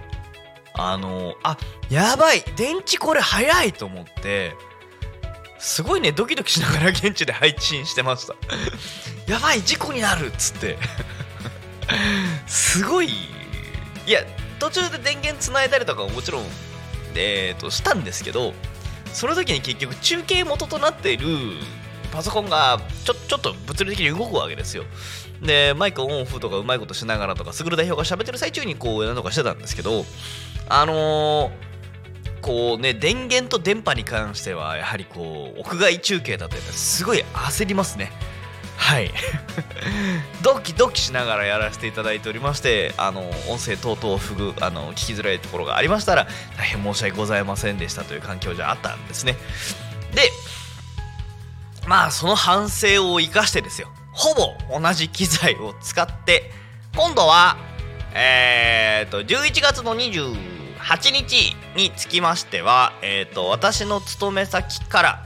あのあやばい電池これ早いと思ってすごいねドキドキしながら現地で配信してました。*laughs* やばい事故になるっつって。すごい。いや途中で電源つないだりとかももちろん、えー、としたんですけどその時に結局中継元となっているパソコンがちょちょっと物理的に動くわけですよ。でマイクオンオフとかうまいことしながらとかすぐる代表が喋ってる最中にこう何とかしてたんですけどあのーこうね電源と電波に関してはやはりこう屋外中継だとやっぱすごい焦りますね。はい。*laughs* ドキドキしながらやらせていただいておりましてあの音声等々不具あの聞きづらいところがありましたら大変申し訳ございませんでしたという環境じゃあったんですね。でまあその反省を生かしてですよ。ほぼ同じ機材を使って今度はえー、と11月の28日につきましては、えー、と私の勤め先から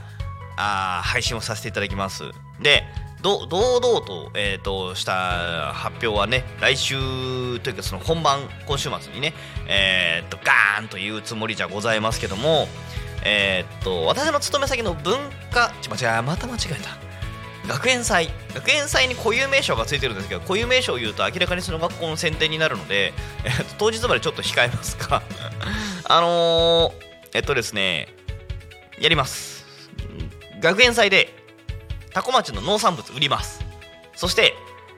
あ配信をさせていただきます。で堂々と,、えー、とした発表はね来週というかその本番今週末にねえー、とガーンと言うつもりじゃございますけどもえー、と私の勤め先の文化ちょ間違えまた間違えた。学園祭。学園祭に固有名称がついてるんですけど固有名称を言うと明らかにその学校の選定になるので、えーと当日までちょっと控えますが *laughs* あのー、えっとですねやります。学園祭で多古町の農産物売ります。そして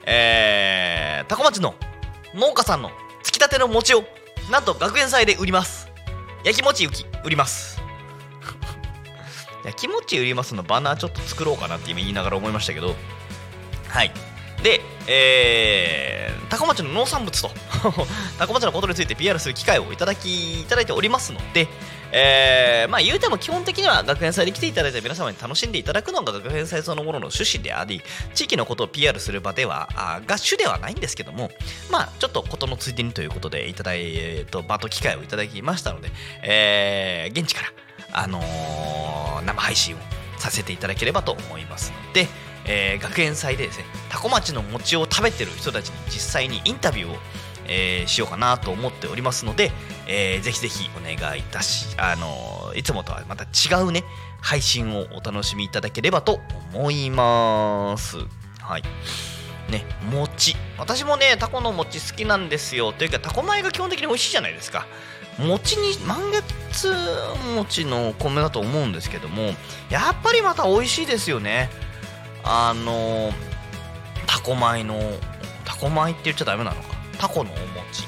えー、多古町の農家さんのつきたての餅をなんと学園祭で売ります。焼き餅雪売ります。焼き餅売りますのバナーちょっと作ろうかなって今言いながら思いましたけど。はい。で、えー、高町の農産物と *laughs* 高町のことについて PR する機会をいただきいただいておりますので、えーまあ言うても基本的には学園祭で来ていただいた皆様に楽しんでいただくのが学園祭そのものの趣旨であり地域のことを PR する場ではあが主ではないんですけどもまあちょっとことのついでにということでいただいえーと場と機会をいただきましたので、えー現地からあのー生配信をさせていただければと思いますので、えー学園祭でですねタコ町の餅を食べてる人たちに実際にインタビューを、えーしようかなと思っておりますので、えーぜひぜひお願いいたし、あのーいつもとはまた違うね配信をお楽しみいただければと思います。はい。ね、餅。私もねタコの餅好きなんですよ。というかタコ米が基本的に美味しいじゃないですか。餅に満月餅のお米だと思うんですけどもやっぱりまた美味しいですよね。あのタコ米のタコ米って言っちゃダメなのか。タコのお餅。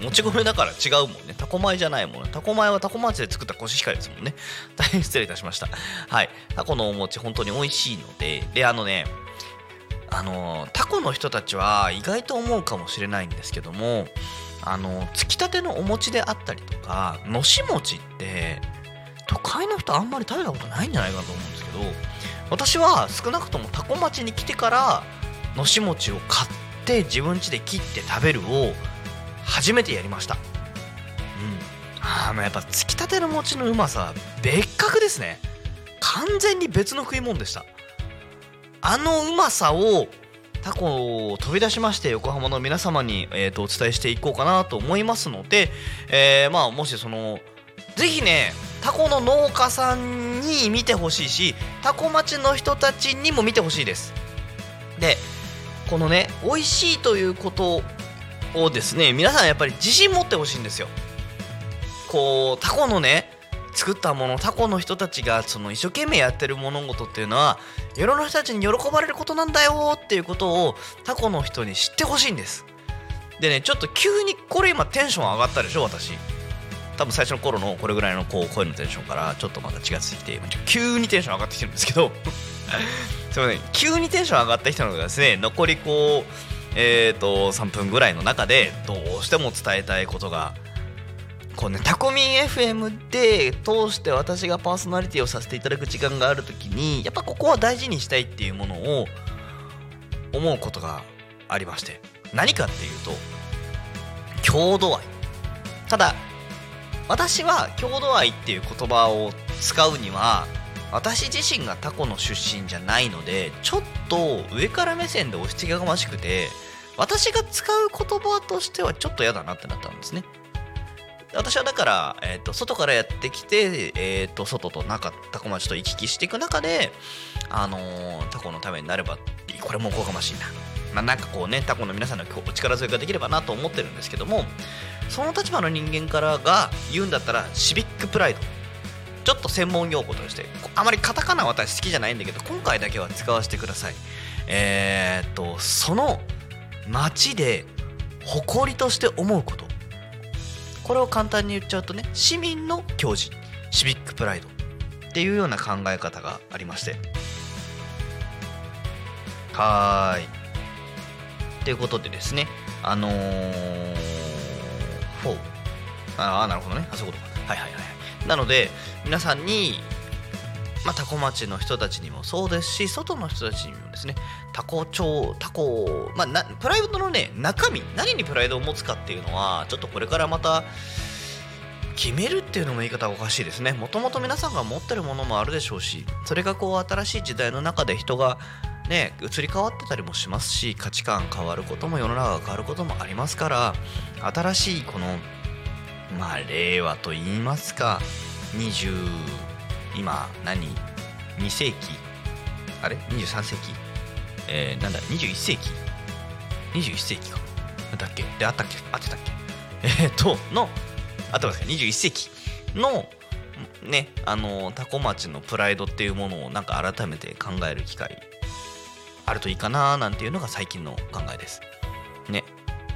うん。もち米だから違うもんね。タコ米じゃないもん。ねタコ米はタコ町で作ったコシヒカリですもんね。*laughs* 大変失礼いたしました。はい。タコのお餅本当に美味しいので。であのねあのタコの人たちは意外と思うかもしれないんですけどもあのつきたてのお餅であったりとかのし餅って都会の人あんまり食べたことないんじゃないかなと思うんですけど私は少なくともタコ町に来てからのし餅を買って自分家で切って食べるを初めてやりました。うん。あーもうやっぱつきたての餅のうまさは別格ですね。完全に別の食い物でした。あのうまさをタコを飛び出しまして横浜の皆様に、えー、とお伝えしていこうかなと思いますので、えーまあもしそのぜひねタコの農家さんに見てほしいしタコ町の人たちにも見てほしいです。でこのね美味しいということをですね皆さんやっぱり自信持ってほしいんですよ。こうタコのね作ったものタコの人たちがその一生懸命やってる物事っていうのは世の人たちに喜ばれることなんだよっていうことをタコの人に知ってほしいんです。でねちょっと急にこれ今テンション上がったでしょ私。多分最初の頃のこれぐらいのこう声のテンションからちょっとまた違ってきて急にテンション上がってきてるんですけど。*laughs* すいません。急にテンション上がってきたのがですね残りこうえー、と3分ぐらいの中でどうしても伝えたいことがこうねタコミン FM で通して私がパーソナリティをさせていただく時間がある時にやっぱここは大事にしたいっていうものを思うことがありまして何かっていうと郷土愛ただ私は郷土愛っていう言葉を使うには私自身がタコの出身じゃないのでちょっと上から目線で押し付けがましくて私が使う言葉としてはちょっと嫌だなってなったんですね。私はだから、えー、と外からやってきて、えー、と外と中タコ町と行き来していく中で、あのータコのためになればこれもおこがましいな、まあ、なんかこうねタコの皆さんのお力添えができればなと思ってるんですけどもその立場の人間からが言うんだったらシビックプライド。ちょっと専門用語としてあまりカタカナは私好きじゃないんだけど今回だけは使わせてください。えー、っとその町で誇りとして思うこと。これを簡単に言っちゃうとね市民の矜持。シビックプライド。っていうような考え方がありまして。はーい。ということでですねあのー、フォーああなるほどね。あそことか。はいはいはい。なので皆さんにまあ、タコ町の人たちにもそうですし外の人たちにもですねタコ町タコ、まあ、なプライドのね中身何にプライドを持つかっていうのはちょっとこれからまた決めるっていうのも言い方おかしいですね。もともと皆さんが持ってるものもあるでしょうしそれがこう新しい時代の中で人がね移り変わってたりもしますし価値観変わることも世の中が変わることもありますから新しいこのまあ令和と言いますか20今何？2世紀？あれ？23世紀？えー、なんだ？21世紀？21世紀か。だっけ？であったっけ？合ってたっけ？えー、っとの合ってますか21世紀のねあのタコ町のプライドっていうものをなんか改めて考える機会あるといいかななんていうのが最近の考えです。ね。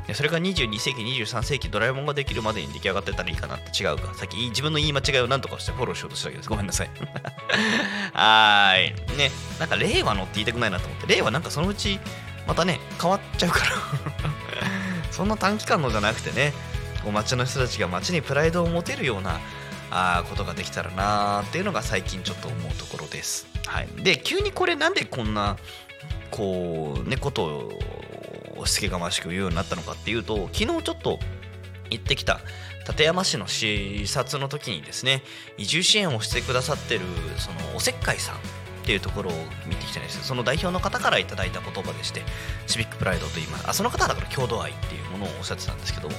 でそれが22世紀23世紀ドラえもんができるまでに出来上がってたらいいかなって違うか。さっき自分の言い間違いを何とかしてフォローしようとしたわけです。ごめんなさい。*laughs* はーい。ね。なんか令和のって言いたくないなと思って。令和なんかそのうちまたね変わっちゃうから。*laughs* そんな短期間のじゃなくてねこう町の人たちが町にプライドを持てるようなあことができたらなーっていうのが最近ちょっと思うところです。はい、で急にこれなんでこんなこうねことし付けがましく言うようになったのかっていうと昨日ちょっと行ってきた館山市の視察の時にですね移住支援をしてくださってるそのおせっかいさんっていうところを見てきたんです。よその代表の方からいただいた言葉でしてシビックプライドと言います。あその方はだから郷土愛っていうものをおっしゃってたんですけども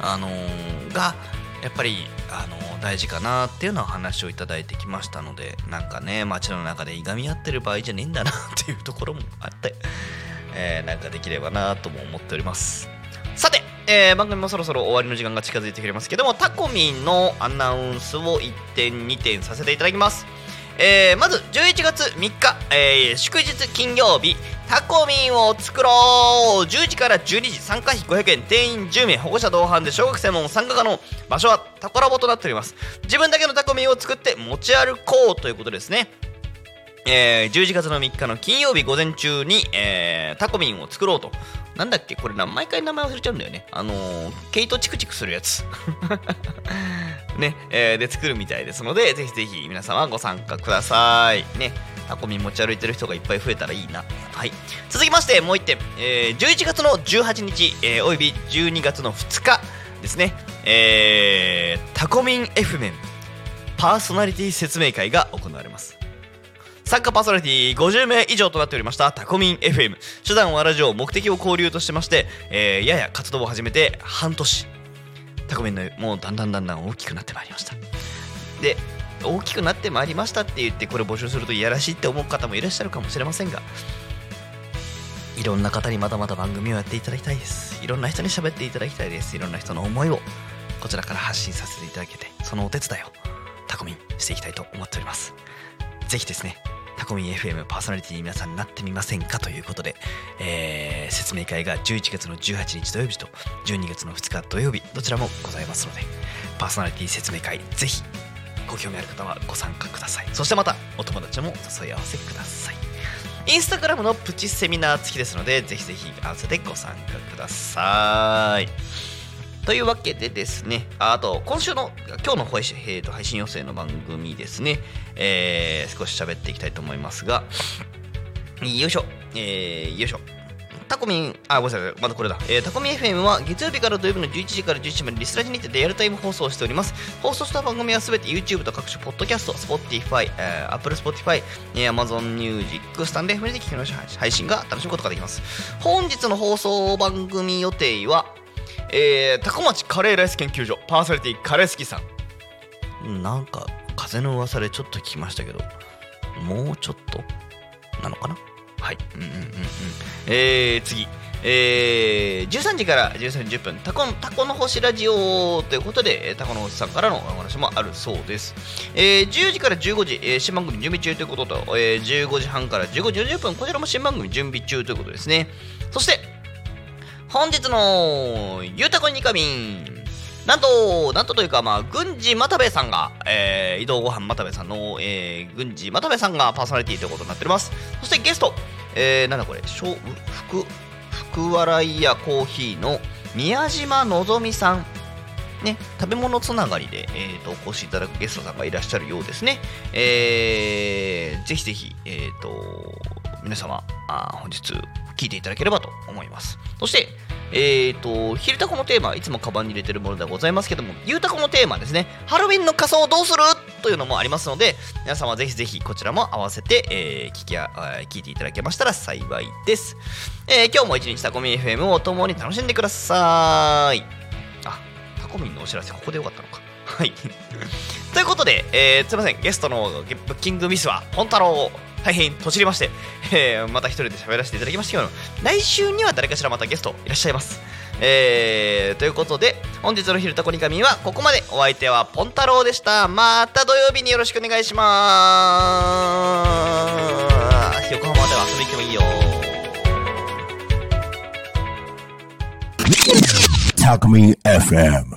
あのーがやっぱり、あの大事かなっていうのは話をいただいてきましたのでなんかね街の中でいがみ合ってる場合じゃねえんだなっていうところもあって、*laughs* えーなんかできればなとも思っております。さて、えー番組もそろそろ終わりの時間が近づいてくれますけどもタコミンのアナウンスを1点2点させていただきます。えーまず11月3日、えー祝日金曜日タコミンを作ろう10時から12時参加費500円定員10名保護者同伴で小学生も参加可能場所はタコラボとなっております自分だけのタコミンを作って持ち歩こうということですねえー11月の3日の金曜日午前中に、えータコミンを作ろうと。なんだっけ？これな、毎回名前忘れちゃうんだよね。あのー毛糸チクチクするやつ。*laughs* ね、えーで作るみたいですので、ぜひぜひ皆様ご参加ください。ね、タコミ持ち歩いてる人がいっぱい増えたらいいな。はい。続きまして、もう1点。えー11月の18日、えーおよび12月の2日ですね。えータコミン F 面パーソナリティ説明会が行われます。参加パーソナリティ50名以上となっておりましたタコミン FM 手段はラジオ目的を交流としてまして、えーやや活動を始めて半年タコミンのもうだんだんだんだん大きくなってまいりましたで大きくなってまいりましたって言ってこれ募集するといやらしいって思う方もいらっしゃるかもしれませんがいろんな方にまだまだ番組をやっていただきたいです。いろんな人に喋っていただきたいです。いろんな人の思いをこちらから発信させていただけてそのお手伝いをタコミンしていきたいと思っております。ぜひですねタコミン FM パーソナリティに皆さんになってみませんかということで、えー説明会が11月の18日土曜日と12月の2日土曜日どちらもございますのでパーソナリティ説明会ぜひご興味ある方はご参加ください。そしてまたお友達もお誘い合わせください。インスタグラムのプチセミナー付きですのでぜひぜひ合わせてご参加ください。というわけでですね、あと、今週の、今日の配信,、えーと配信予定の番組ですね、えー少し喋っていきたいと思いますが、よいしょ、えーよいしょ。タコミン、あ、ごめんなさい、まだこれだ。えータコミン FM は月曜日から土曜日の11時から11時までリスラジにてリアルタイム放送しております。放送した番組はすべて YouTube と各種ポッドキャスト、Spotify、えー Apple Spotify、えー Amazon Music、スタンレー FM で聞きの配信が楽しむことができます。本日の放送番組予定は、えー、高町カレーライス研究所パーソナリティカレー好きさんなんか風の噂でちょっと聞きましたけどもうちょっとなのかな？はい。うんうんうんうん。えー、次。えー、13時から13時10分。タコタコの星ラジオということでタコの星さんからのお話もあるそうです、えー、10時から15時、えー新番組準備中ということと、えー、15時半から15時40分。こちらも新番組準備中ということですね。そして本日のゆうたこにかみん。なんと、なんとというか、まあ、軍事又部さんが、えー移動ご飯又部さんの、えー軍事又部さんがパーソナリティということになっております。そしてゲスト、えーなんだこれ、しょう福、福笑いやコーヒーの宮島のぞみさん。ね、食べ物つながりで、えーとお越しいただくゲストさんがいらっしゃるようですね。えーぜひぜひ、えー、と皆様あ本日聞いていただければと思います。そして、えー、と、昼タコのテーマ、いつもカバンに入れてるものではございますけども、ゆうたこのテーマですね、ハロウィンの仮装をどうする？というのもありますので、皆様ぜひぜひこちらも合わせて、えー聞きあ聞いていただけましたら幸いです。えー今日も一日タコミン FM を共に楽しんでください。あ、タコミンのお知らせ、ここでよかったのか。はい。*laughs* ということで、えーすいません、ゲストのブッキングミスは、ポンタロウ、大変とちりまして、えーまた一人で喋らせていただきましたけど、来週には誰かしらまたゲストいらっしゃいます。えーということで、本日の昼タコニカミはここまで。お相手はポンタロウでした。また土曜日によろしくお願いします。横浜では遊びに行ってもいいよ。Talk Me FM.